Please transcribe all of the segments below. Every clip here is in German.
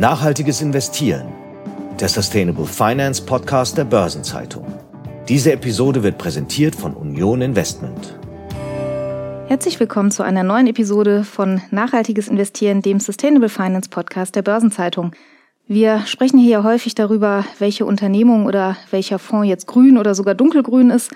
Nachhaltiges Investieren, der Sustainable Finance Podcast der Börsenzeitung. Diese Episode wird präsentiert von Union Investment. Herzlich willkommen zu einer neuen Episode von Nachhaltiges Investieren, dem Sustainable Finance Podcast der Börsenzeitung. Wir sprechen hier häufig darüber, welche Unternehmung oder welcher Fonds jetzt grün oder sogar dunkelgrün ist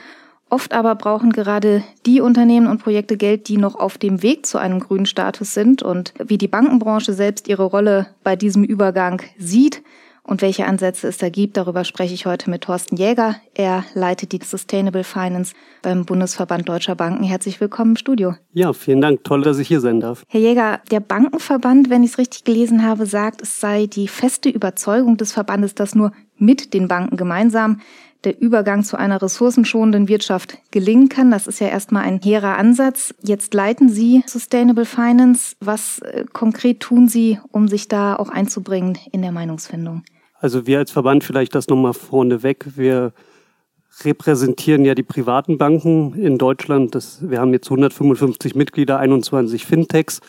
Oft aber brauchen gerade die Unternehmen und Projekte Geld, die noch auf dem Weg zu einem grünen Status sind und wie die Bankenbranche selbst ihre Rolle bei diesem Übergang sieht und welche Ansätze es da gibt. Darüber spreche ich heute mit Thorsten Jäger. Er leitet die Sustainable Finance beim Bundesverband Deutscher Banken. Herzlich willkommen im Studio. Ja, vielen Dank. Toll, dass ich hier sein darf. Herr Jäger, der Bankenverband, wenn ich es richtig gelesen habe, sagt, es sei die feste Überzeugung des Verbandes, dass nur mit den Banken gemeinsam der Übergang zu einer ressourcenschonenden Wirtschaft gelingen kann. Das ist ja erstmal ein hehrer Ansatz. Jetzt leiten Sie Sustainable Finance. Was äh, konkret tun Sie, um sich da auch einzubringen in der Meinungsfindung? Also wir als Verband vielleicht das nochmal vorneweg. Wir repräsentieren ja die privaten Banken in Deutschland. Das, wir haben jetzt 155 Mitglieder, 21 Fintechs.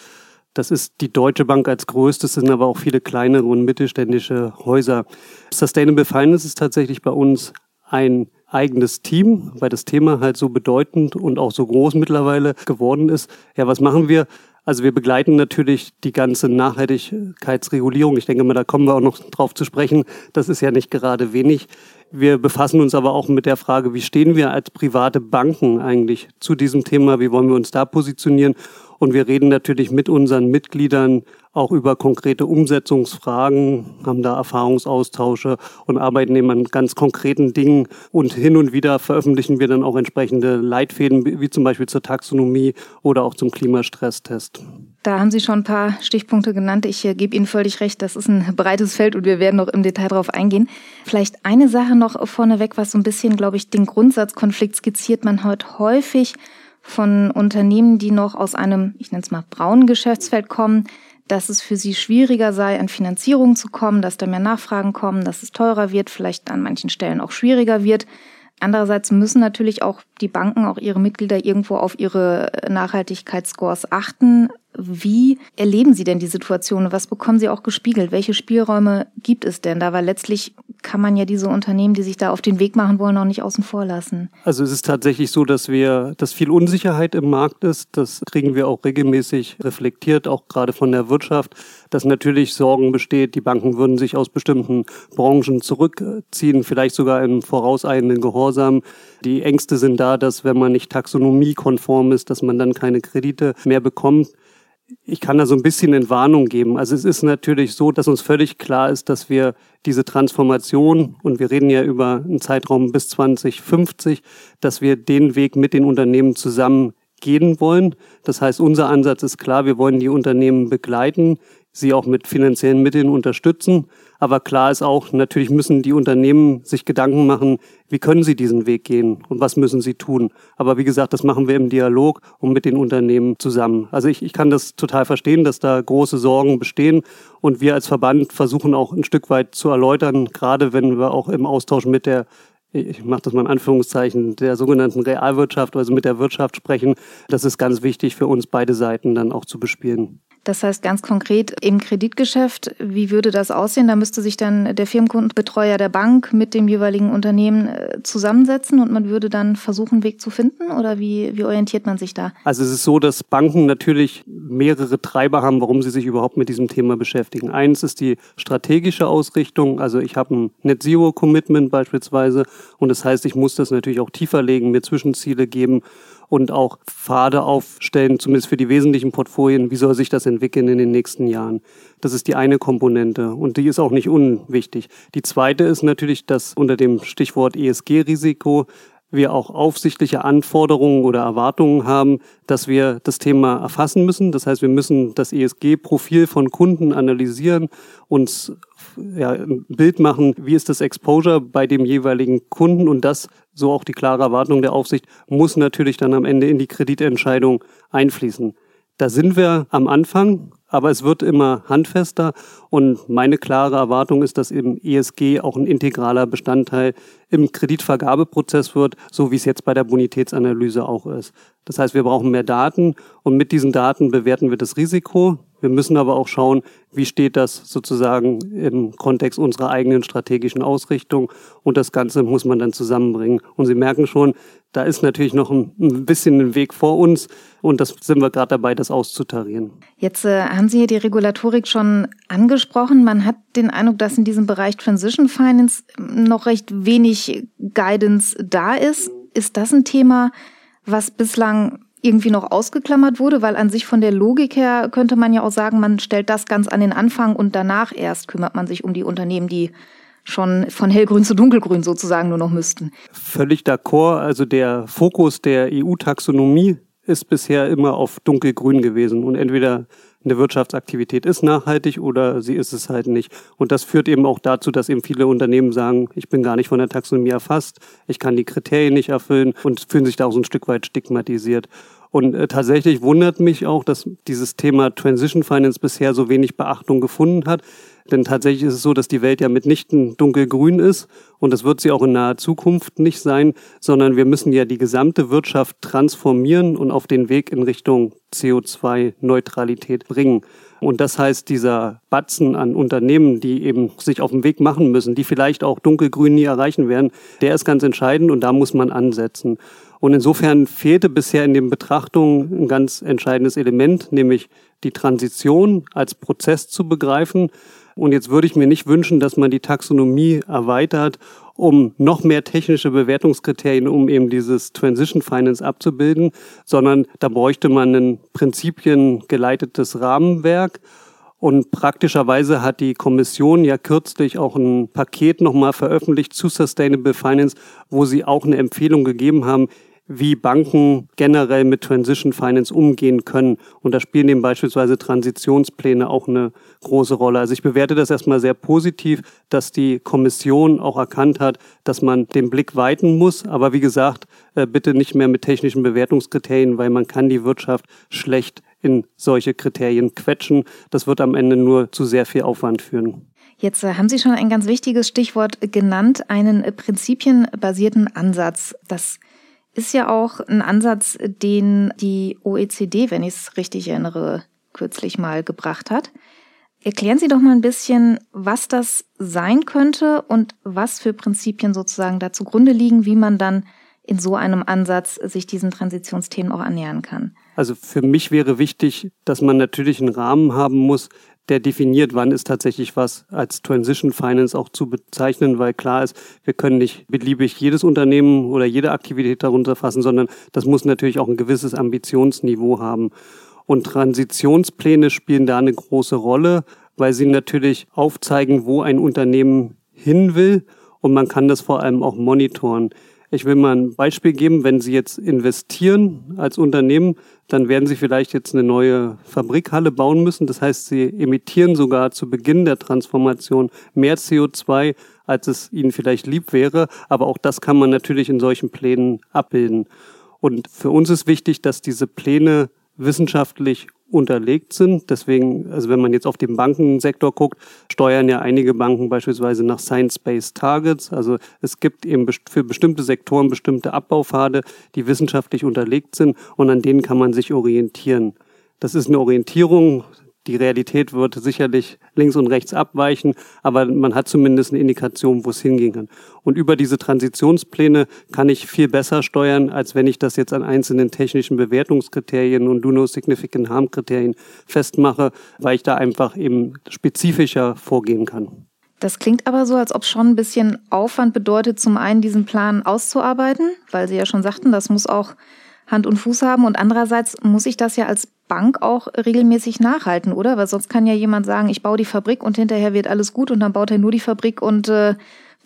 Das ist die Deutsche Bank als größtes, sind aber auch viele kleinere und mittelständische Häuser. Sustainable Finance ist tatsächlich bei uns ein eigenes Team, weil das Thema halt so bedeutend und auch so groß mittlerweile geworden ist. Ja, was machen wir? Also wir begleiten natürlich die ganze Nachhaltigkeitsregulierung. Ich denke mal, da kommen wir auch noch drauf zu sprechen. Das ist ja nicht gerade wenig. Wir befassen uns aber auch mit der Frage, wie stehen wir als private Banken eigentlich zu diesem Thema? Wie wollen wir uns da positionieren? Und wir reden natürlich mit unseren Mitgliedern auch über konkrete Umsetzungsfragen, haben da Erfahrungsaustausche und arbeiten eben an ganz konkreten Dingen. Und hin und wieder veröffentlichen wir dann auch entsprechende Leitfäden, wie zum Beispiel zur Taxonomie oder auch zum Klimastresstest. Da haben Sie schon ein paar Stichpunkte genannt. Ich äh, gebe Ihnen völlig recht, das ist ein breites Feld und wir werden noch im Detail darauf eingehen. Vielleicht eine Sache noch vorneweg, was so ein bisschen, glaube ich, den Grundsatzkonflikt skizziert. Man hört häufig von Unternehmen, die noch aus einem, ich nenne es mal, braunen Geschäftsfeld kommen, dass es für sie schwieriger sei, an Finanzierung zu kommen, dass da mehr Nachfragen kommen, dass es teurer wird, vielleicht an manchen Stellen auch schwieriger wird. Andererseits müssen natürlich auch die Banken, auch ihre Mitglieder irgendwo auf ihre Nachhaltigkeitsscores achten. Wie erleben Sie denn die Situation? Was bekommen Sie auch gespiegelt? Welche Spielräume gibt es denn da? Weil letztlich kann man ja diese Unternehmen, die sich da auf den Weg machen wollen, auch nicht außen vor lassen. Also es ist tatsächlich so, dass wir, dass viel Unsicherheit im Markt ist. Das kriegen wir auch regelmäßig reflektiert, auch gerade von der Wirtschaft, dass natürlich Sorgen besteht, die Banken würden sich aus bestimmten Branchen zurückziehen, vielleicht sogar im vorauseilenden Gehorsam. Die Ängste sind da, dass wenn man nicht taxonomiekonform ist, dass man dann keine Kredite mehr bekommt. Ich kann da so ein bisschen in Warnung geben. Also es ist natürlich so, dass uns völlig klar ist, dass wir diese Transformation, und wir reden ja über einen Zeitraum bis 2050, dass wir den Weg mit den Unternehmen zusammen gehen wollen. Das heißt, unser Ansatz ist klar, wir wollen die Unternehmen begleiten, sie auch mit finanziellen Mitteln unterstützen. Aber klar ist auch, natürlich müssen die Unternehmen sich Gedanken machen, wie können sie diesen Weg gehen und was müssen sie tun. Aber wie gesagt, das machen wir im Dialog und mit den Unternehmen zusammen. Also ich, ich kann das total verstehen, dass da große Sorgen bestehen. Und wir als Verband versuchen auch ein Stück weit zu erläutern, gerade wenn wir auch im Austausch mit der ich mache das mal in Anführungszeichen, der sogenannten Realwirtschaft, also mit der Wirtschaft sprechen. Das ist ganz wichtig für uns, beide Seiten dann auch zu bespielen. Das heißt ganz konkret im Kreditgeschäft, wie würde das aussehen? Da müsste sich dann der Firmenkundenbetreuer der Bank mit dem jeweiligen Unternehmen äh, zusammensetzen und man würde dann versuchen, einen Weg zu finden? Oder wie, wie orientiert man sich da? Also es ist so, dass Banken natürlich mehrere Treiber haben, warum sie sich überhaupt mit diesem Thema beschäftigen. Eins ist die strategische Ausrichtung. Also ich habe ein Net Zero Commitment beispielsweise und das heißt, ich muss das natürlich auch tiefer legen, mir Zwischenziele geben und auch Pfade aufstellen, zumindest für die wesentlichen Portfolien, wie soll sich das entwickeln in den nächsten Jahren. Das ist die eine Komponente und die ist auch nicht unwichtig. Die zweite ist natürlich, dass unter dem Stichwort ESG-Risiko wir auch aufsichtliche Anforderungen oder Erwartungen haben, dass wir das Thema erfassen müssen. Das heißt, wir müssen das ESG-Profil von Kunden analysieren, uns ja, ein Bild machen, wie ist das Exposure bei dem jeweiligen Kunden und das, so auch die klare Erwartung der Aufsicht, muss natürlich dann am Ende in die Kreditentscheidung einfließen. Da sind wir am Anfang, aber es wird immer handfester und meine klare Erwartung ist, dass eben ESG auch ein integraler Bestandteil im Kreditvergabeprozess wird, so wie es jetzt bei der Bonitätsanalyse auch ist. Das heißt, wir brauchen mehr Daten und mit diesen Daten bewerten wir das Risiko, Wir müssen aber auch schauen, wie steht das sozusagen im Kontext unserer eigenen strategischen Ausrichtung. Und das Ganze muss man dann zusammenbringen. Und Sie merken schon, da ist natürlich noch ein, bisschen ein Weg vor uns. Und das sind wir gerade dabei, das auszutarieren. Jetzt äh, haben Sie hier die Regulatorik schon angesprochen. Man hat den Eindruck, dass in diesem Bereich Transition Finance noch recht wenig Guidance da ist. Ist das ein Thema, was bislang irgendwie noch ausgeklammert wurde, weil an sich von der Logik her könnte man ja auch sagen, man stellt das ganz an den Anfang und danach erst kümmert man sich um die Unternehmen, die schon von hellgrün zu dunkelgrün sozusagen nur noch müssten. Völlig d'accord. Also der Fokus der EU-Taxonomie ist bisher immer auf dunkelgrün gewesen und entweder eine Wirtschaftsaktivität ist nachhaltig oder sie ist es halt nicht. Und das führt eben auch dazu, dass eben viele Unternehmen sagen, ich bin gar nicht von der Taxonomie erfasst, ich kann die Kriterien nicht erfüllen und fühlen sich da auch so ein Stück weit stigmatisiert. Und äh, tatsächlich wundert mich auch, dass dieses Thema Transition Finance bisher so wenig Beachtung gefunden hat. Denn tatsächlich ist es so, dass die Welt ja mitnichten dunkelgrün ist und das wird sie auch in naher Zukunft nicht sein, sondern wir müssen ja die gesamte Wirtschaft transformieren und auf den Weg in Richtung CO2-Neutralität bringen. Und das heißt, dieser Batzen an Unternehmen, die eben sich auf den Weg machen müssen, die vielleicht auch dunkelgrün nie erreichen werden, der ist ganz entscheidend und da muss man ansetzen. Und insofern fehlte bisher in den Betrachtungen ein ganz entscheidendes Element, nämlich die Transition als Prozess zu begreifen. Und jetzt würde ich mir nicht wünschen, dass man die Taxonomie erweitert, um noch mehr technische Bewertungskriterien, um eben dieses Transition Finance abzubilden, sondern da bräuchte man ein prinzipiengeleitetes Rahmenwerk. Und praktischerweise hat die Kommission ja kürzlich auch ein Paket nochmal veröffentlicht zu Sustainable Finance, wo sie auch eine Empfehlung gegeben haben, wie Banken generell mit Transition Finance umgehen können. Und da spielen eben beispielsweise Transitionspläne auch eine große Rolle. Also ich bewerte das erstmal sehr positiv, dass die Kommission auch erkannt hat, dass man den Blick weiten muss. Aber wie gesagt, äh, bitte nicht mehr mit technischen Bewertungskriterien, weil man kann die Wirtschaft schlecht in solche Kriterien quetschen. Das wird am Ende nur zu sehr viel Aufwand führen. Jetzt äh, haben Sie schon ein ganz wichtiges Stichwort genannt, einen prinzipienbasierten Ansatz. Das ist ja auch ein Ansatz, den die OECD, wenn ich es richtig erinnere, kürzlich mal gebracht hat. Erklären Sie doch mal ein bisschen, was das sein könnte und was für Prinzipien sozusagen da zugrunde liegen, wie man dann in so einem Ansatz sich diesen Transitionsthemen auch annähern kann. Also für mich wäre wichtig, dass man natürlich einen Rahmen haben muss, der definiert, wann ist tatsächlich was als Transition Finance auch zu bezeichnen, weil klar ist, wir können nicht beliebig jedes Unternehmen oder jede Aktivität darunter fassen, sondern das muss natürlich auch ein gewisses Ambitionsniveau haben. Und Transitionspläne spielen da eine große Rolle, weil sie natürlich aufzeigen, wo ein Unternehmen hin will und man kann das vor allem auch monitoren. Ich will mal ein Beispiel geben. Wenn Sie jetzt investieren als Unternehmen, dann werden Sie vielleicht jetzt eine neue Fabrikhalle bauen müssen. Das heißt, Sie emittieren sogar zu Beginn der Transformation mehr CO2, als es Ihnen vielleicht lieb wäre. Aber auch das kann man natürlich in solchen Plänen abbilden. Und für uns ist wichtig, dass diese Pläne wissenschaftlich unterlegt sind. Deswegen, also wenn man jetzt auf den Bankensektor guckt, steuern ja einige Banken beispielsweise nach Science-Based Targets. Also es gibt eben für bestimmte Sektoren bestimmte Abbaupfade, die wissenschaftlich unterlegt sind und an denen kann man sich orientieren. Das ist eine Orientierung, die Realität wird sicherlich links und rechts abweichen, aber man hat zumindest eine Indikation, wo es hingehen kann. Und über diese Transitionspläne kann ich viel besser steuern, als wenn ich das jetzt an einzelnen technischen Bewertungskriterien und Do No Significant Harm Kriterien festmache, weil ich da einfach eben spezifischer vorgehen kann. Das klingt aber so, als ob schon ein bisschen Aufwand bedeutet, zum einen diesen Plan auszuarbeiten, weil Sie ja schon sagten, das muss auch Hand und Fuß haben. Und andererseits muss ich das ja als Bank auch regelmäßig nachhalten, oder? Weil sonst kann ja jemand sagen, ich baue die Fabrik und hinterher wird alles gut und dann baut er nur die Fabrik und äh,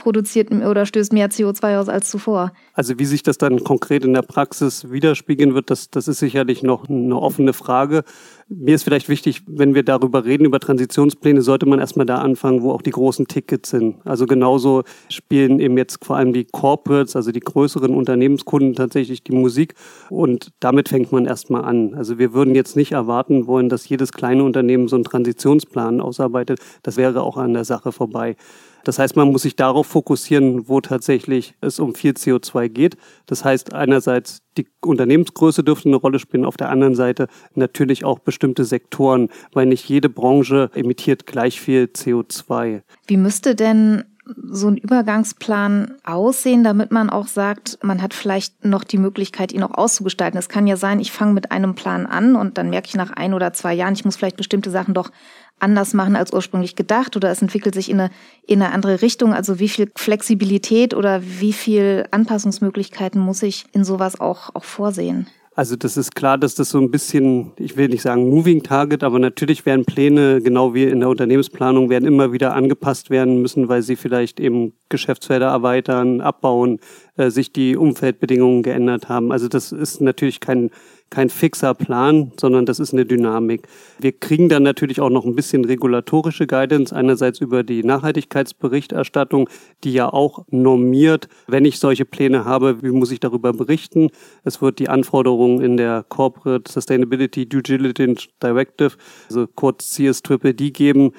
produziert oder stößt mehr CO2 aus als zuvor. Also wie sich das dann konkret in der Praxis widerspiegeln wird, das, das ist sicherlich noch eine offene Frage. Mir ist vielleicht wichtig, wenn wir darüber reden, über Transitionspläne, sollte man erstmal da anfangen, wo auch die großen Tickets sind. Also genauso spielen eben jetzt vor allem die Corporates, also die größeren Unternehmenskunden tatsächlich die Musik und damit fängt man erstmal an. Also wir würden jetzt nicht erwarten wollen, dass jedes kleine Unternehmen so einen Transitionsplan ausarbeitet. Das wäre auch an der Sache vorbei. Das heißt, man muss sich darauf fokussieren, wo tatsächlich es um viel CO2 geht. Das heißt, einerseits die Unternehmensgröße dürfte eine Rolle spielen, auf der anderen Seite natürlich auch bestimmte Sektoren, weil nicht jede Branche emittiert gleich viel CO2. Wie müsste denn so ein Übergangsplan aussehen, damit man auch sagt, man hat vielleicht noch die Möglichkeit, ihn auch auszugestalten. Es kann ja sein, ich fange mit einem Plan an und dann merke ich nach ein oder zwei Jahren, ich muss vielleicht bestimmte Sachen doch anders machen als ursprünglich gedacht oder es entwickelt sich in eine, in eine andere Richtung. Also wie viel Flexibilität oder wie viel Anpassungsmöglichkeiten muss ich in sowas auch, auch vorsehen? Also das ist klar, dass das so ein bisschen, ich will nicht sagen Moving Target, aber natürlich werden Pläne, genau wie in der Unternehmensplanung, werden immer wieder angepasst werden müssen, weil sie vielleicht eben Geschäftsfelder erweitern, abbauen, äh, sich die Umfeldbedingungen geändert haben. Also das ist natürlich kein kein fixer Plan, sondern das ist eine Dynamik. Wir kriegen dann natürlich auch noch ein bisschen regulatorische Guidance, einerseits über die Nachhaltigkeitsberichterstattung, die ja auch normiert, wenn ich solche Pläne habe, wie muss ich darüber berichten. Es wird die Anforderungen in der Corporate Sustainability Due Diligence Directive, also kurz CSDD geben,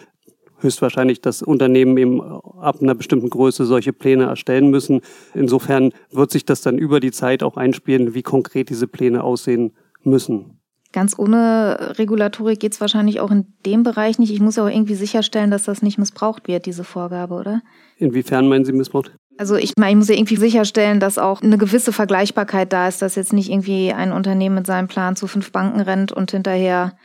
höchstwahrscheinlich das Unternehmen eben ab einer bestimmten Größe solche Pläne erstellen müssen. Insofern wird sich das dann über die Zeit auch einspielen, wie konkret diese Pläne aussehen müssen. Ganz ohne Regulatorik geht es wahrscheinlich auch in dem Bereich nicht. Ich muss auch irgendwie sicherstellen, dass das nicht missbraucht wird, diese Vorgabe, oder? Inwiefern meinen Sie missbraucht? Also ich meine, ich muss ja irgendwie sicherstellen, dass auch eine gewisse Vergleichbarkeit da ist, dass jetzt nicht irgendwie ein Unternehmen mit seinem Plan zu fünf Banken rennt und hinterher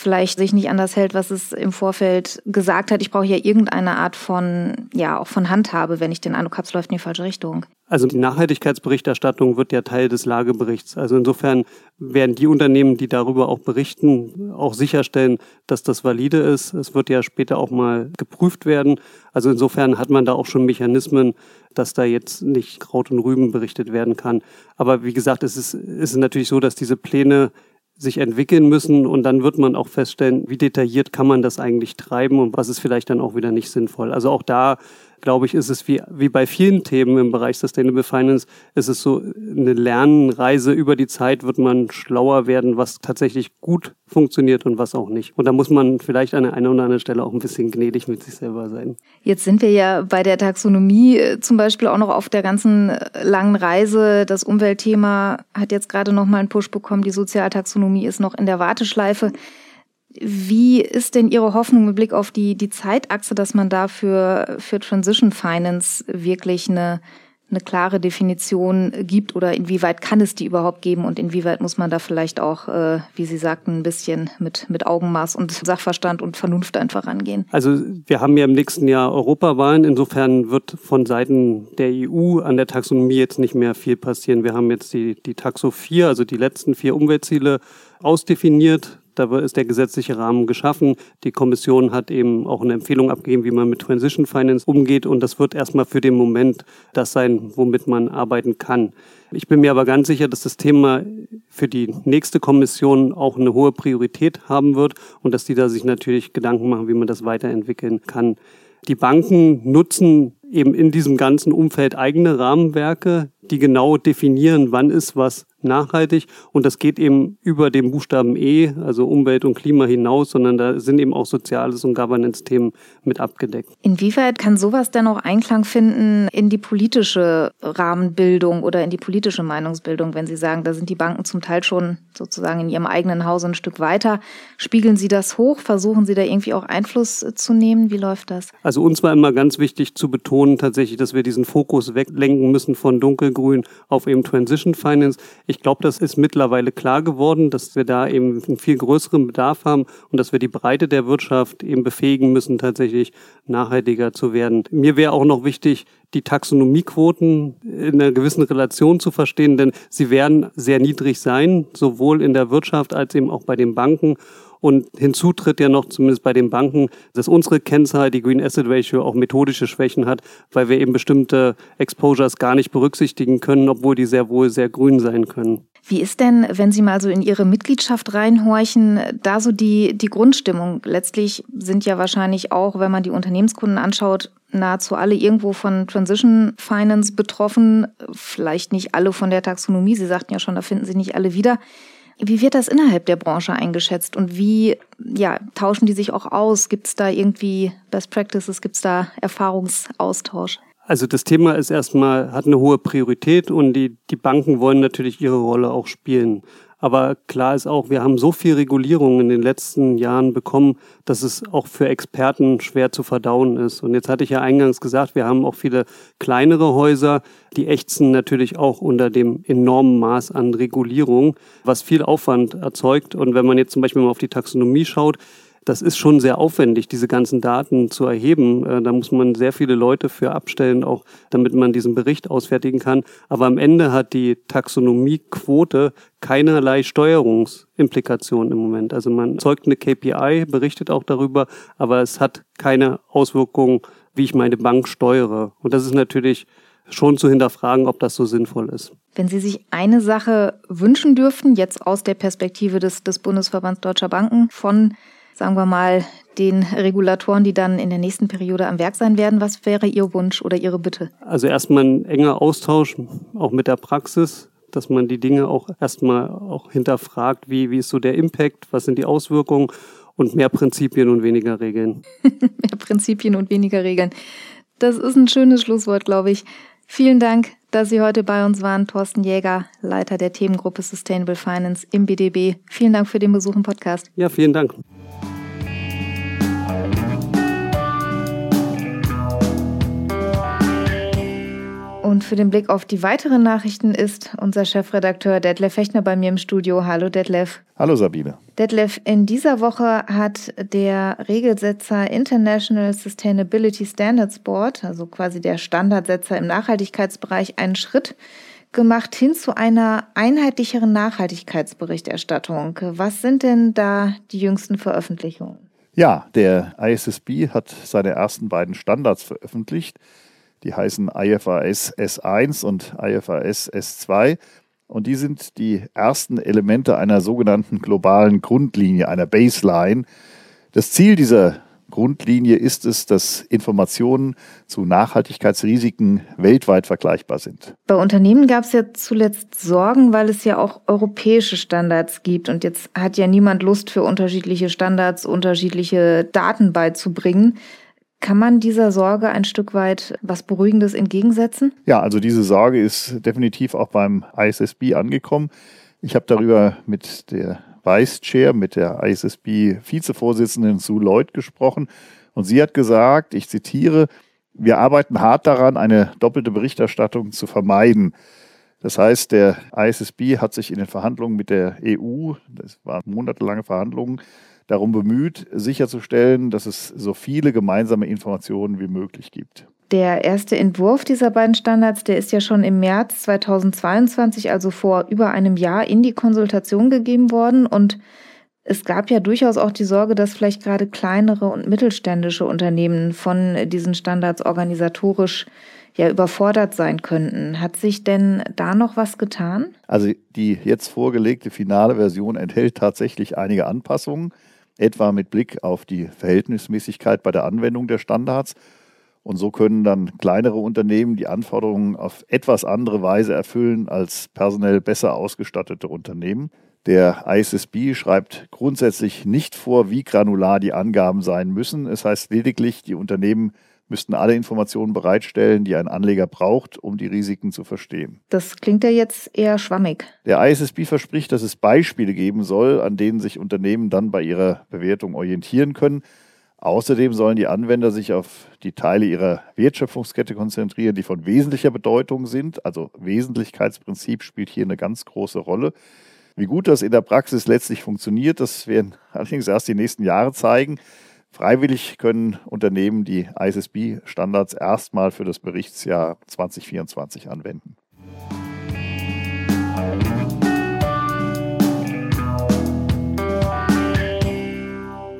vielleicht sich nicht anders hält, was es im Vorfeld gesagt hat. Ich brauche ja irgendeine Art von, ja, auch von Handhabe, wenn ich den Eindruck habe, es läuft in die falsche Richtung. Also die Nachhaltigkeitsberichterstattung wird ja Teil des Lageberichts. Also insofern werden die Unternehmen, die darüber auch berichten, auch sicherstellen, dass das valide ist. Es wird ja später auch mal geprüft werden. Also insofern hat man da auch schon Mechanismen, dass da jetzt nicht Kraut und Rüben berichtet werden kann. Aber wie gesagt, es ist, es ist natürlich so, dass diese Pläne sich entwickeln müssen und dann wird man auch feststellen, wie detailliert kann man das eigentlich treiben und was ist vielleicht dann auch wieder nicht sinnvoll. Also auch da glaube ich, ist es wie, wie bei vielen Themen im Bereich Sustainable Finance, ist es so eine Lernreise über die Zeit, wird man schlauer werden, was tatsächlich gut funktioniert und was auch nicht. Und da muss man vielleicht an der einen oder anderen Stelle auch ein bisschen gnädig mit sich selber sein. Jetzt sind wir ja bei der Taxonomie äh, zum Beispiel auch noch auf der ganzen äh, langen Reise. Das Umweltthema hat jetzt gerade noch mal einen Push bekommen. Die Sozialtaxonomie ist noch in der Warteschleife. Wie ist denn Ihre Hoffnung mit Blick auf die, die Zeitachse, dass man da für, für Transition Finance wirklich eine, eine klare Definition gibt oder inwieweit kann es die überhaupt geben und inwieweit muss man da vielleicht auch, äh, wie Sie sagten, ein bisschen mit, mit Augenmaß und Sachverstand und Vernunft einfach rangehen? Also wir haben ja im nächsten Jahr Europawahlen. Insofern wird von Seiten der EU an der Taxonomie jetzt nicht mehr viel passieren. Wir haben jetzt die, die Taxo 4, also die letzten vier Umweltziele ausdefiniert. Da ist der gesetzliche Rahmen geschaffen. Die Kommission hat eben auch eine Empfehlung abgegeben, wie man mit Transition Finance umgeht. Und das wird erstmal für den Moment das sein, womit man arbeiten kann. Ich bin mir aber ganz sicher, dass das Thema für die nächste Kommission auch eine hohe Priorität haben wird und dass die da sich natürlich Gedanken machen, wie man das weiterentwickeln kann. Die Banken nutzen eben in diesem ganzen Umfeld eigene Rahmenwerke, die genau definieren, wann ist was nachhaltig. Und das geht eben über den Buchstaben E, also Umwelt und Klima hinaus, sondern da sind eben auch Soziales und Governance-Themen mit abgedeckt. Inwieweit kann sowas denn auch Einklang finden in die politische Rahmenbildung oder in die politische Meinungsbildung, wenn Sie sagen, da sind die Banken zum Teil schon sozusagen in ihrem eigenen Hause ein Stück weiter? Spiegeln Sie das hoch? Versuchen Sie da irgendwie auch Einfluss zu nehmen? Wie läuft das? Also uns war immer ganz wichtig zu betonen tatsächlich, dass wir diesen Fokus weglenken müssen von dunkelgrün auf eben Transition Finance. Ich glaube, das ist mittlerweile klar geworden, dass wir da eben einen viel größeren Bedarf haben und dass wir die Breite der Wirtschaft eben befähigen müssen, tatsächlich nachhaltiger zu werden. Mir wäre auch noch wichtig, die Taxonomiequoten in einer gewissen Relation zu verstehen, denn sie werden sehr niedrig sein, sowohl in der Wirtschaft als eben auch bei den Banken. Und hinzu tritt ja noch, zumindest bei den Banken, dass unsere Kennzahl, die Green Asset Ratio, auch methodische Schwächen hat, weil wir eben bestimmte Exposures gar nicht berücksichtigen können, obwohl die sehr wohl sehr grün sein können. Wie ist denn, wenn Sie mal so in Ihre Mitgliedschaft reinhorchen, da so die, die Grundstimmung? Letztlich sind ja wahrscheinlich auch, wenn man die Unternehmenskunden anschaut, nahezu alle irgendwo von Transition Finance betroffen. Vielleicht nicht alle von der Taxonomie. Sie sagten ja schon, da finden sich nicht alle wieder. Wie wird das innerhalb der Branche eingeschätzt und wie ja, tauschen die sich auch aus? Gibt es da irgendwie Best Practices? Gibt es da Erfahrungsaustausch? Also das Thema ist erstmal, hat eine hohe Priorität und die, die Banken wollen natürlich ihre Rolle auch spielen. Aber klar ist auch, wir haben so viel Regulierung in den letzten Jahren bekommen, dass es auch für Experten schwer zu verdauen ist. Und jetzt hatte ich ja eingangs gesagt, wir haben auch viele kleinere Häuser, die ächzen natürlich auch unter dem enormen Maß an Regulierung, was viel Aufwand erzeugt. Und wenn man jetzt zum Beispiel mal auf die Taxonomie schaut, das ist schon sehr aufwendig, diese ganzen Daten zu erheben. Äh, da muss man sehr viele Leute für abstellen, auch damit man diesen Bericht ausfertigen kann. Aber am Ende hat die Taxonomiequote keinerlei Steuerungsimplikationen im Moment. Also man zeugt eine KPI, berichtet auch darüber, aber es hat keine Auswirkungen, wie ich meine Bank steuere. Und das ist natürlich schon zu hinterfragen, ob das so sinnvoll ist. Wenn Sie sich eine Sache wünschen dürften, jetzt aus der Perspektive des, des Bundesverbands Deutscher Banken von sagen wir mal, den Regulatoren, die dann in der nächsten Periode am Werk sein werden. Was wäre Ihr Wunsch oder Ihre Bitte? Also erstmal ein enger Austausch, auch mit der Praxis, dass man die Dinge auch erstmal auch hinterfragt, wie, wie ist so der Impact, was sind die Auswirkungen und mehr Prinzipien und weniger Regeln. mehr Prinzipien und weniger Regeln. Das ist ein schönes Schlusswort, glaube ich. Vielen Dank, dass Sie heute bei uns waren. Thorsten Jäger, Leiter der Themengruppe Sustainable Finance im BDB. Vielen Dank für den Besuch im Podcast. Ja, vielen Dank. Und für den Blick auf die weiteren Nachrichten ist unser Chefredakteur Detlef Fechner bei mir im Studio. Hallo Detlef. Hallo Sabine. Detlef, in dieser Woche hat der Regelsetzer International Sustainability Standards Board, also quasi der Standardsetzer im Nachhaltigkeitsbereich, einen Schritt gemacht hin zu einer einheitlicheren Nachhaltigkeitsberichterstattung. Was sind denn da die jüngsten Veröffentlichungen? Ja, der ISSB hat seine ersten beiden Standards veröffentlicht. Die heißen IFRS S1 und IFRS S2. Und die sind die ersten Elemente einer sogenannten globalen Grundlinie, einer Baseline. Das Ziel dieser Grundlinie ist es, dass Informationen zu Nachhaltigkeitsrisiken weltweit vergleichbar sind. Bei Unternehmen gab es ja zuletzt Sorgen, weil es ja auch europäische Standards gibt. Und jetzt hat ja niemand Lust für unterschiedliche Standards, unterschiedliche Daten beizubringen. Kann man dieser Sorge ein Stück weit was Beruhigendes entgegensetzen? Ja, also diese Sorge ist definitiv auch beim ISSB angekommen. Ich habe darüber mit der Vice Chair, mit der ISSB-Vizevorsitzenden Sue Lloyd gesprochen und sie hat gesagt, ich zitiere, wir arbeiten hart daran, eine doppelte Berichterstattung zu vermeiden. Das heißt, der ISSB hat sich in den Verhandlungen mit der EU, das waren monatelange Verhandlungen, darum bemüht, sicherzustellen, dass es so viele gemeinsame Informationen wie möglich gibt. Der erste Entwurf dieser beiden Standards, der ist ja schon im März 2022, also vor über einem Jahr, in die Konsultation gegeben worden. Und es gab ja durchaus auch die Sorge, dass vielleicht gerade kleinere und mittelständische Unternehmen von diesen Standards organisatorisch ja überfordert sein könnten. Hat sich denn da noch was getan? Also die jetzt vorgelegte finale Version enthält tatsächlich einige Anpassungen etwa mit Blick auf die Verhältnismäßigkeit bei der Anwendung der Standards. Und so können dann kleinere Unternehmen die Anforderungen auf etwas andere Weise erfüllen als personell besser ausgestattete Unternehmen. Der ISSB schreibt grundsätzlich nicht vor, wie granular die Angaben sein müssen. Es heißt lediglich, die Unternehmen müssten alle Informationen bereitstellen, die ein Anleger braucht, um die Risiken zu verstehen. Das klingt ja jetzt eher schwammig. Der ISSB verspricht, dass es Beispiele geben soll, an denen sich Unternehmen dann bei ihrer Bewertung orientieren können. Außerdem sollen die Anwender sich auf die Teile ihrer Wertschöpfungskette konzentrieren, die von wesentlicher Bedeutung sind. Also Wesentlichkeitsprinzip spielt hier eine ganz große Rolle. Wie gut das in der Praxis letztlich funktioniert, das werden allerdings erst die nächsten Jahre zeigen. Freiwillig können Unternehmen die ISSB-Standards erstmal für das Berichtsjahr 2024 anwenden.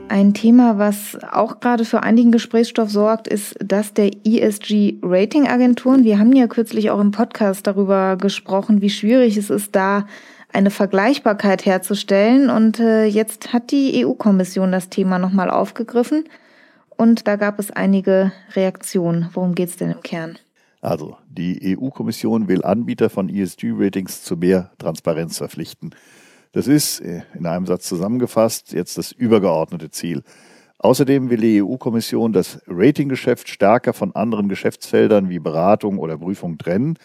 Ein Thema, was auch gerade für einigen Gesprächsstoff sorgt, ist das der ESG-Rating-Agenturen. Wir haben ja kürzlich auch im Podcast darüber gesprochen, wie schwierig es ist, da eine Vergleichbarkeit herzustellen. Und äh, jetzt hat die EU-Kommission das Thema nochmal aufgegriffen und da gab es einige Reaktionen. Worum geht es denn im Kern? Also, die EU-Kommission will Anbieter von ESG-Ratings zu mehr Transparenz verpflichten. Das ist äh, in einem Satz zusammengefasst jetzt das übergeordnete Ziel. Außerdem will die EU-Kommission das Ratinggeschäft stärker von anderen Geschäftsfeldern wie Beratung oder Prüfung trennen.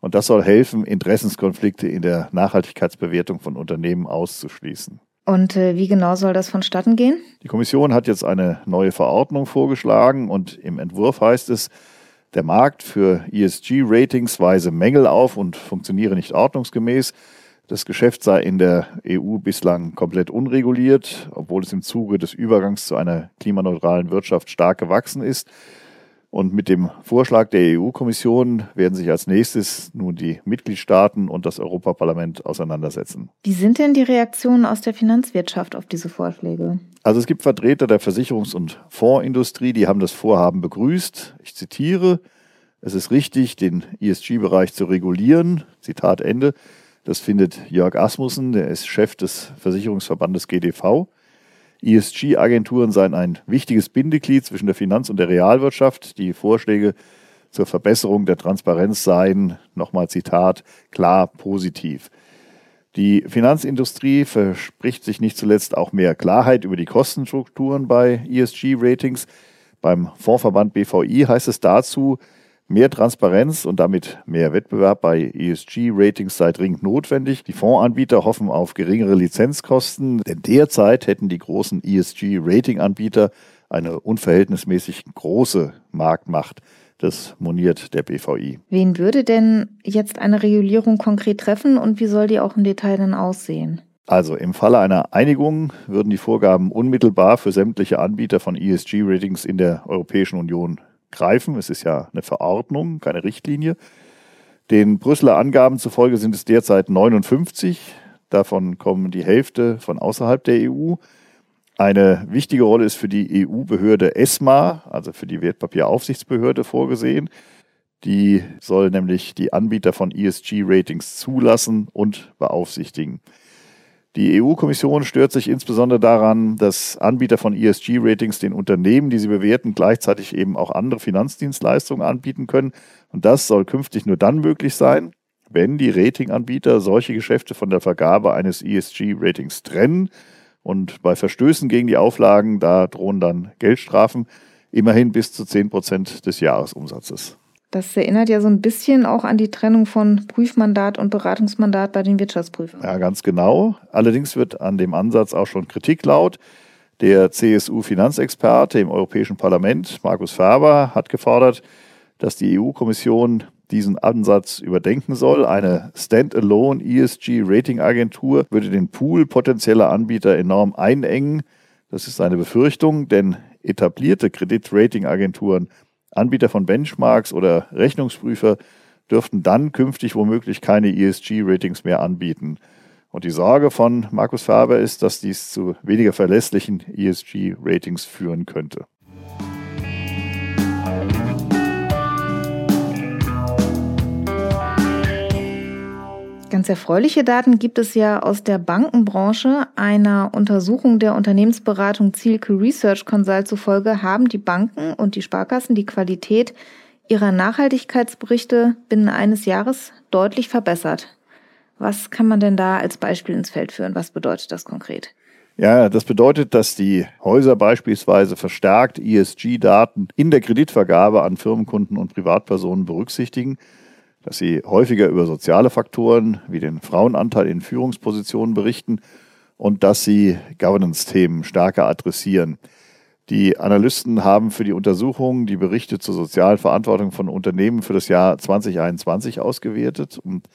Und das soll helfen, Interessenskonflikte in der Nachhaltigkeitsbewertung von Unternehmen auszuschließen. Und äh, wie genau soll das vonstatten gehen? Die Kommission hat jetzt eine neue Verordnung vorgeschlagen und im Entwurf heißt es, der Markt für ESG-Ratings weise Mängel auf und funktioniere nicht ordnungsgemäß. Das Geschäft sei in der EU bislang komplett unreguliert, obwohl es im Zuge des Übergangs zu einer klimaneutralen Wirtschaft stark gewachsen ist. Und mit dem Vorschlag der EU-Kommission werden sich als nächstes nun die Mitgliedstaaten und das Europaparlament auseinandersetzen. Wie sind denn die Reaktionen aus der Finanzwirtschaft auf diese Vorschläge? Also es gibt Vertreter der Versicherungs- und Fondsindustrie, die haben das Vorhaben begrüßt. Ich zitiere, es ist richtig, den ESG-Bereich zu regulieren. Zitat Ende. Das findet Jörg Asmussen, der ist Chef des Versicherungsverbandes GDV. ESG-Agenturen seien ein wichtiges Bindeglied zwischen der Finanz- und der Realwirtschaft. Die Vorschläge zur Verbesserung der Transparenz seien, nochmal Zitat, klar positiv. Die Finanzindustrie verspricht sich nicht zuletzt auch mehr Klarheit über die Kostenstrukturen bei ESG-Ratings. Beim Fondsverband BVI heißt es dazu, Mehr Transparenz und damit mehr Wettbewerb bei ESG-Ratings sei dringend notwendig. Die Fondsanbieter hoffen auf geringere Lizenzkosten, denn derzeit hätten die großen ESG-Rating-Anbieter eine unverhältnismäßig große Marktmacht. Das moniert der BVI. Wen würde denn jetzt eine Regulierung konkret treffen und wie soll die auch im Detail dann aussehen? Also im Falle einer Einigung würden die Vorgaben unmittelbar für sämtliche Anbieter von ESG-Ratings in der Europäischen Union greifen. Es ist ja eine Verordnung, keine Richtlinie. Den Brüsseler Angaben zufolge sind es derzeit 59. Davon kommen die Hälfte von außerhalb der EU. Eine wichtige Rolle ist für die EU-Behörde ESMA, also für die Wertpapieraufsichtsbehörde, vorgesehen. Die soll nämlich die Anbieter von ESG-Ratings zulassen und beaufsichtigen. Die EU-Kommission stört sich insbesondere daran, dass Anbieter von ESG-Ratings den Unternehmen, die sie bewerten, gleichzeitig eben auch andere Finanzdienstleistungen anbieten können. Und das soll künftig nur dann möglich sein, wenn die Ratinganbieter solche Geschäfte von der Vergabe eines ESG-Ratings trennen. Und bei Verstößen gegen die Auflagen, da drohen dann Geldstrafen, immerhin bis zu 10 Prozent des Jahresumsatzes. Das erinnert ja so ein bisschen auch an die Trennung von Prüfmandat und Beratungsmandat bei den Wirtschaftsprüfern. Ja, ganz genau. Allerdings wird an dem Ansatz auch schon Kritik laut. Der CSU-Finanzexperte im Europäischen Parlament, Markus Ferber, hat gefordert, dass die EU-Kommission diesen Ansatz überdenken soll. Eine Standalone ESG-Rating-Agentur würde den Pool potenzieller Anbieter enorm einengen. Das ist seine Befürchtung, denn etablierte Kreditrating-Agenturen Anbieter von Benchmarks oder Rechnungsprüfer dürften dann künftig womöglich keine ESG-Ratings mehr anbieten. Und die Sorge von Markus Faber ist, dass dies zu weniger verlässlichen ESG-Ratings führen könnte. Ganz erfreuliche Daten gibt es ja aus der Bankenbranche. Einer Untersuchung der Unternehmensberatung Zielke Research Consult zufolge haben die Banken und die Sparkassen die Qualität ihrer Nachhaltigkeitsberichte binnen eines Jahres deutlich verbessert. Was kann man denn da als Beispiel ins Feld führen? Was bedeutet das konkret? Ja, das bedeutet, dass die Häuser beispielsweise verstärkt ESG-Daten in der Kreditvergabe an Firmenkunden und Privatpersonen berücksichtigen dass sie häufiger über soziale Faktoren wie den Frauenanteil in Führungspositionen berichten und dass sie Governance-Themen stärker adressieren. Die Analysten haben für die Untersuchung die Berichte zur sozialen Verantwortung von Unternehmen für das Jahr 2021 ausgewertet und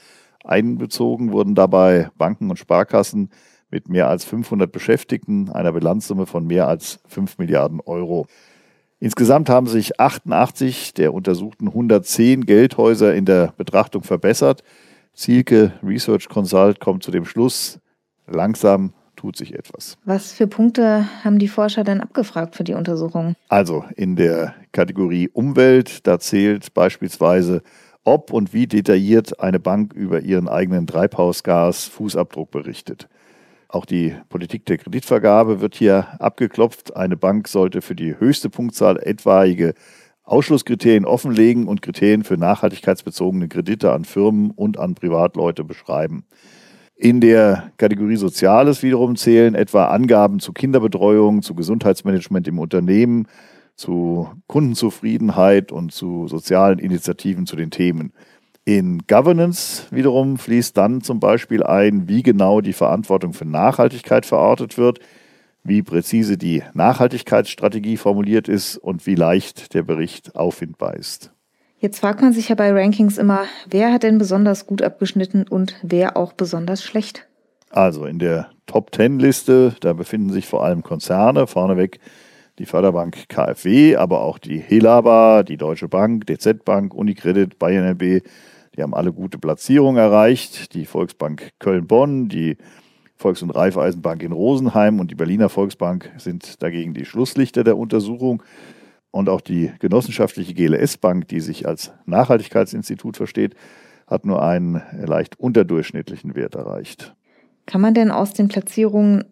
einbezogen wurden dabei Banken und Sparkassen mit mehr als 500 Beschäftigten, einer Bilanzsumme von mehr als 5 Milliarden Euro. Insgesamt haben sich 88 der untersuchten 110 Geldhäuser in der Betrachtung verbessert. Zielke Research Consult kommt zu dem Schluss, langsam tut sich etwas. Was für Punkte haben die Forscher denn abgefragt für die Untersuchung? Also in der Kategorie Umwelt, da zählt beispielsweise, ob und wie detailliert eine Bank über ihren eigenen Treibhausgas-Fußabdruck berichtet. Auch die Politik der Kreditvergabe wird hier abgeklopft. Eine Bank sollte für die höchste Punktzahl etwaige Ausschlusskriterien offenlegen und Kriterien für nachhaltigkeitsbezogene Kredite an Firmen und an Privatleute beschreiben. In der Kategorie Soziales wiederum zählen etwa Angaben zu Kinderbetreuung, zu Gesundheitsmanagement im Unternehmen, zu Kundenzufriedenheit und zu sozialen Initiativen zu den Themen. In Governance wiederum fließt dann zum Beispiel ein, wie genau die Verantwortung für Nachhaltigkeit verortet wird, wie präzise die Nachhaltigkeitsstrategie formuliert ist und wie leicht der Bericht auffindbar ist. Jetzt fragt man sich ja bei Rankings immer, wer hat denn besonders gut abgeschnitten und wer auch besonders schlecht? Also in der Top 10 Liste, da befinden sich vor allem Konzerne, vorneweg die Förderbank KfW, aber auch die Helaba, die Deutsche Bank, DZ Bank, Unicredit, Bayern LB, die haben alle gute Platzierungen erreicht. Die Volksbank Köln-Bonn, die Volks- und Raiffeisenbank in Rosenheim und die Berliner Volksbank sind dagegen die Schlusslichter der Untersuchung. Und auch die genossenschaftliche GLS Bank, die sich als Nachhaltigkeitsinstitut versteht, hat nur einen leicht unterdurchschnittlichen Wert erreicht. Kann man denn aus den Platzierungen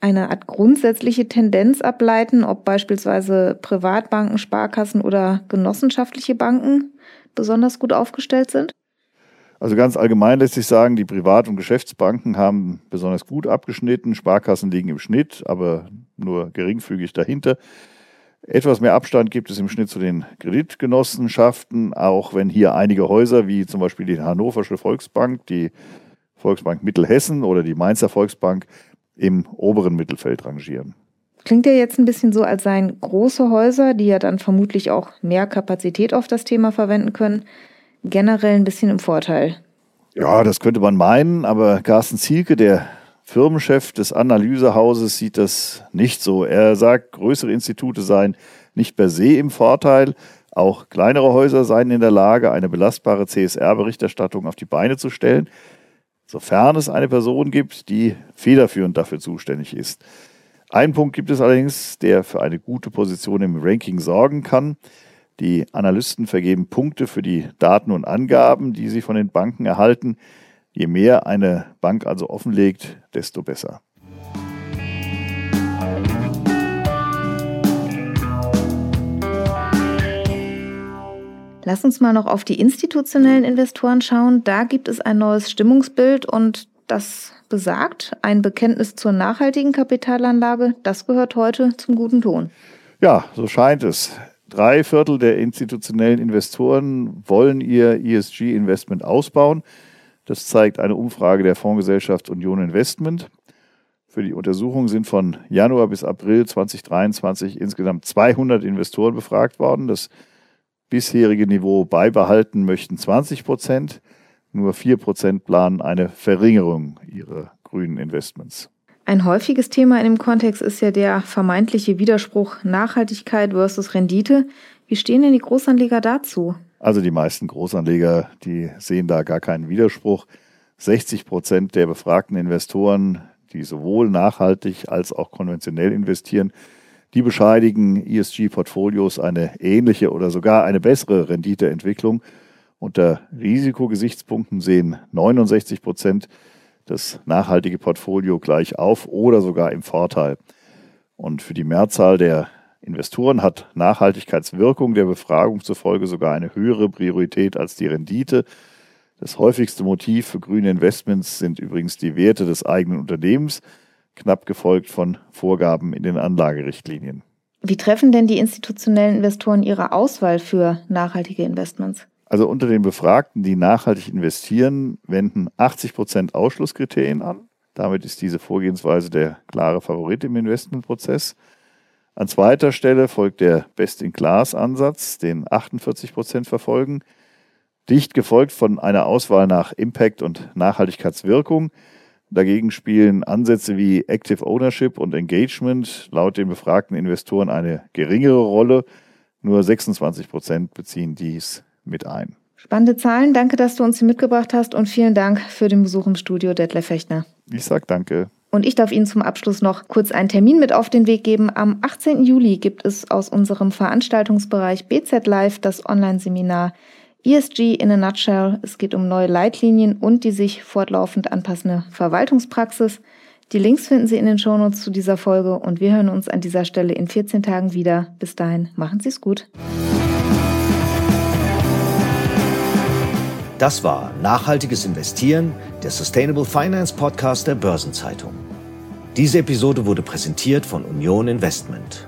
eine Art grundsätzliche Tendenz ableiten, ob beispielsweise Privatbanken, Sparkassen oder genossenschaftliche Banken besonders gut aufgestellt sind? Also ganz allgemein lässt sich sagen, die Privat- und Geschäftsbanken haben besonders gut abgeschnitten. Sparkassen liegen im Schnitt, aber nur geringfügig dahinter. Etwas mehr Abstand gibt es im Schnitt zu den Kreditgenossenschaften, auch wenn hier einige Häuser wie zum Beispiel die Hannoversche Volksbank, die Volksbank Mittelhessen oder die Mainzer Volksbank im oberen Mittelfeld rangieren. Klingt ja jetzt ein bisschen so, als seien große Häuser, die ja dann vermutlich auch mehr Kapazität auf das Thema verwenden können, generell ein bisschen im Vorteil. Ja, das könnte man meinen, aber Carsten Zielke, der Firmenchef des Analysehauses, sieht das nicht so. Er sagt, größere Institute seien nicht per se im Vorteil. Auch kleinere Häuser seien in der Lage, eine belastbare CSR-Berichterstattung auf die Beine zu stellen, sofern es eine Person gibt, die federführend dafür zuständig ist. Ein Punkt gibt es allerdings, der für eine gute Position im Ranking sorgen kann. Die Analysten vergeben Punkte für die Daten und Angaben, die sie von den Banken erhalten. Je mehr eine Bank also offenlegt, desto besser. Lass uns mal noch auf die institutionellen Investoren schauen. Da gibt es ein neues Stimmungsbild und das besagt, ein Bekenntnis zur nachhaltigen Kapitalanlage, das gehört heute zum guten Ton. Ja, so scheint es. Drei Viertel der institutionellen Investoren wollen ihr ESG-Investment ausbauen. Das zeigt eine Umfrage der Fondsgesellschaft Union Investment. Für die Untersuchung sind von Januar bis April 2023 insgesamt 200 Investoren befragt worden. Das bisherige Niveau beibehalten möchten 20 Prozent. Nur 4 Prozent planen eine Verringerung ihrer grünen Investments. Ein häufiges Thema in dem Kontext ist ja der vermeintliche Widerspruch Nachhaltigkeit versus Rendite. Wie stehen denn die Großanleger dazu? Also die meisten Großanleger, die sehen da gar keinen Widerspruch. 60 Prozent der befragten Investoren, die sowohl nachhaltig als auch konventionell investieren, die bescheidigen ESG-Portfolios eine ähnliche oder sogar eine bessere Renditeentwicklung. Unter Risikogesichtspunkten sehen 69 Prozent das nachhaltige Portfolio gleich auf oder sogar im Vorteil. Und für die Mehrzahl der Investoren hat Nachhaltigkeitswirkung der Befragung zufolge sogar eine höhere Priorität als die Rendite. Das häufigste Motiv für grüne Investments sind übrigens die Werte des eigenen Unternehmens, knapp gefolgt von Vorgaben in den Anlagerichtlinien. Wie treffen denn die institutionellen Investoren ihre Auswahl für nachhaltige Investments? Also unter den Befragten, die nachhaltig investieren, wenden 80 Prozent Ausschlusskriterien an. Damit ist diese Vorgehensweise der klare Favorit im Investmentprozess. An zweiter Stelle folgt der Best-in-Class-Ansatz, den 48 Prozent verfolgen. Dicht gefolgt von einer Auswahl nach Impact und Nachhaltigkeitswirkung. Dagegen spielen Ansätze wie Active Ownership und Engagement laut den befragten Investoren eine geringere Rolle. Nur 26 Prozent beziehen dies mit ein. Spannende Zahlen. Danke, dass du uns hier mitgebracht hast und vielen Dank für den Besuch im Studio, Detlef Fechner. Ich sage danke. Und ich darf Ihnen zum Abschluss noch kurz einen Termin mit auf den Weg geben. Am 18. Juli gibt es aus unserem Veranstaltungsbereich BZ Live das Online-Seminar ESG in a Nutshell. Es geht um neue Leitlinien und die sich fortlaufend anpassende Verwaltungspraxis. Die Links finden Sie in den Shownotes zu dieser Folge und wir hören uns an dieser Stelle in 14 Tagen wieder. Bis dahin, machen Sie es gut. Das war Nachhaltiges Investieren, der Sustainable Finance Podcast der Börsenzeitung. Diese Episode wurde präsentiert von Union Investment.